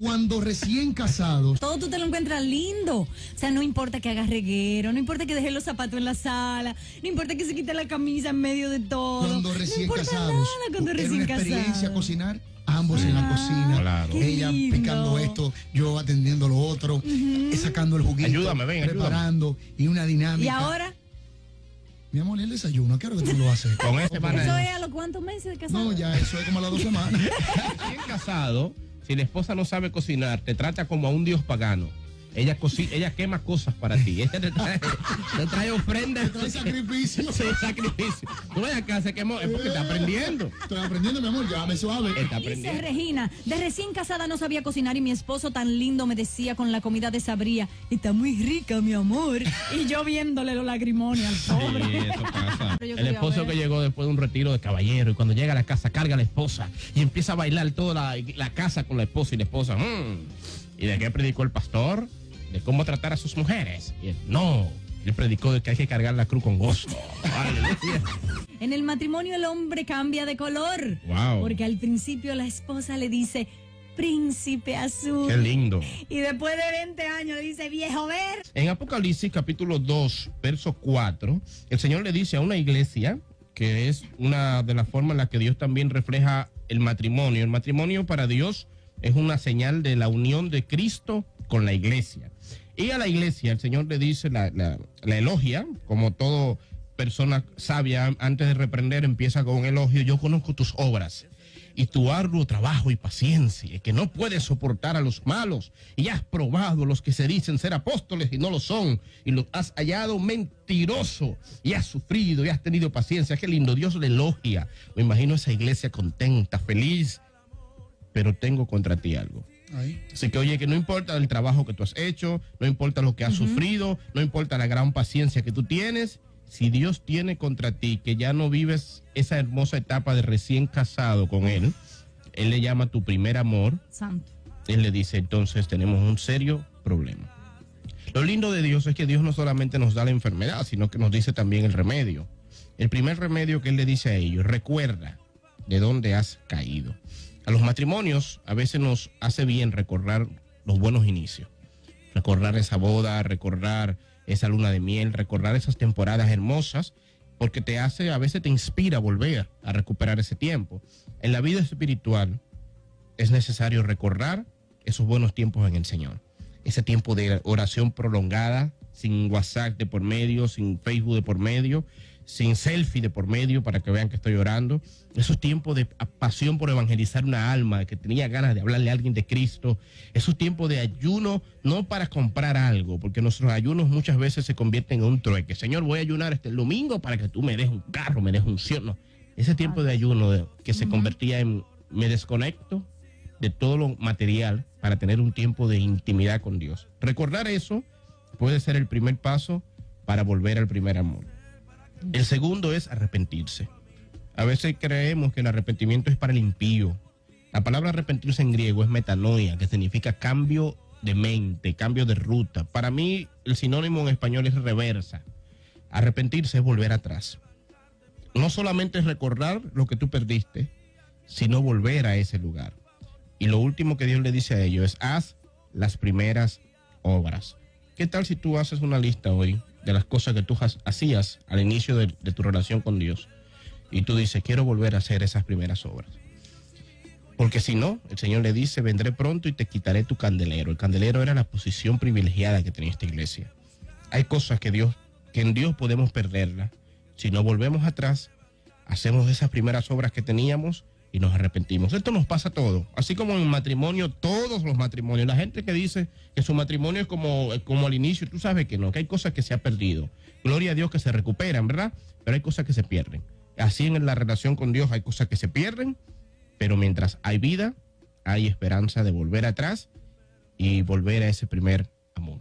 Cuando recién casados. Todo tú te lo encuentras lindo. O sea, no importa que hagas reguero, no importa que dejes los zapatos en la sala, no importa que se quite la camisa en medio de todo. Cuando recién no importa casados. Nada cuando Era recién una experiencia casados. cocinar. Ambos en la Ah, cocina. Claro. Ella lindo. picando esto, yo atendiendo lo otro, eh, sacando el juguito. Ayúdame, ven, Preparando. Y una dinámica. Y ahora, Mi amor, el desayuno, ¿qué hora que tú lo haces? Con este ¿eso es a los cuántos meses de casado? No, ya eso es como a las dos semanas. Recién casado, si la esposa no sabe cocinar, te trata como a un dios pagano. Ella, ella quema cosas para ti. Ella te trae, te trae ofrendas. Trae sacrificio. Sí, sacrificio. Tú ves acá, se quemó. Es porque está aprendiendo. Estoy aprendiendo, mi amor, llévame suave. Está Dice aprendiendo. Regina, de recién casada no sabía cocinar y mi esposo tan lindo me decía con la comida de sabría, está muy rica, mi amor. Y yo viéndole los lagrimones al Sí, pobre. eso pasa. El esposo ver. que llegó después de un retiro de caballero y cuando llega a la casa carga a la esposa y empieza a bailar toda la, la casa con la esposa y la esposa. "Mm". ¿Y de qué predicó el pastor? De cómo tratar a sus mujeres. Y él, no, él predicó de que hay que cargar la cruz con gozo. Aleluya. En el matrimonio el hombre cambia de color. Wow. Porque al principio la esposa le dice, príncipe azul. Qué lindo. Y después de 20 años le dice, viejo ver. En Apocalipsis capítulo 2, verso 4, el Señor le dice a una iglesia, que es una de las formas en las que Dios también refleja el matrimonio. El matrimonio para Dios es una señal de la unión de Cristo con la iglesia. Y a la iglesia el Señor le dice, la, elogia, como todo persona sabia, antes de reprender empieza con un elogio, yo conozco tus obras y tu arduo trabajo y paciencia, que no puedes soportar a los malos, y has probado los que se dicen ser apóstoles y no lo son, y los has hallado mentiroso, y has sufrido y has tenido paciencia. Qué lindo, Dios le elogia. Me imagino esa iglesia contenta, feliz, pero tengo contra ti algo. Ahí. Así que oye, que no importa el trabajo que tú has hecho, no importa lo que has sufrido, no importa la gran paciencia que tú tienes, si Dios tiene contra ti que ya no vives esa hermosa etapa de recién casado con Él, Él le llama tu primer amor, Santo. Él le dice entonces tenemos un serio problema. Lo lindo de Dios es que Dios no solamente nos da la enfermedad, sino que nos dice también el remedio. El primer remedio que Él le dice a ellos, recuerda de dónde has caído. A los matrimonios a veces nos hace bien recordar los buenos inicios. Recordar esa boda, recordar esa luna de miel, recordar esas temporadas hermosas, porque te hace, a veces te inspira a volver a recuperar ese tiempo. En la vida espiritual es necesario recordar esos buenos tiempos en el Señor. Ese tiempo de oración prolongada, sin WhatsApp de por medio, sin Facebook de por medio, sin selfie de por medio para que vean que estoy orando. Esos tiempos de pasión por evangelizar una alma, que tenía ganas de hablarle a alguien de Cristo. Esos tiempos de ayuno, no para comprar algo, porque nuestros ayunos muchas veces se convierten en un trueque. Señor, voy a ayunar este domingo para que tú me des un carro, me des un cielo. No. Ese tiempo de ayuno de- que se convertía en me desconecto de todo lo material para tener un tiempo de intimidad con Dios. Recordar eso puede ser el primer paso para volver al primer amor. El segundo es arrepentirse. A veces creemos que el arrepentimiento es para el impío. La palabra arrepentirse en griego es metanoia, que significa cambio de mente, cambio de ruta. Para mí el sinónimo en español es reversa. Arrepentirse es volver atrás. No solamente es recordar lo que tú perdiste, sino volver a ese lugar. Y lo último que Dios le dice a ellos es, haz las primeras obras. ¿Qué tal si tú haces una lista hoy de las cosas que tú hacías al inicio de, tu relación con Dios? Y tú dices, quiero volver a hacer esas primeras obras. Porque si no, el Señor le dice, vendré pronto y te quitaré tu candelero. El candelero era la posición privilegiada que tenía esta iglesia. Hay cosas que Dios, que en Dios podemos perderla. Si no volvemos atrás, hacemos esas primeras obras que teníamos y nos arrepentimos. Esto nos pasa a todo. Así como en matrimonio, todos los matrimonios. La gente que dice que su matrimonio es como, como al inicio, tú sabes que no, que hay cosas que se ha perdido. Gloria a Dios que se recuperan, ¿verdad? Pero hay cosas que se pierden. Así en la relación con Dios hay cosas que se pierden, pero mientras hay vida, hay esperanza de volver atrás y volver a ese primer amor.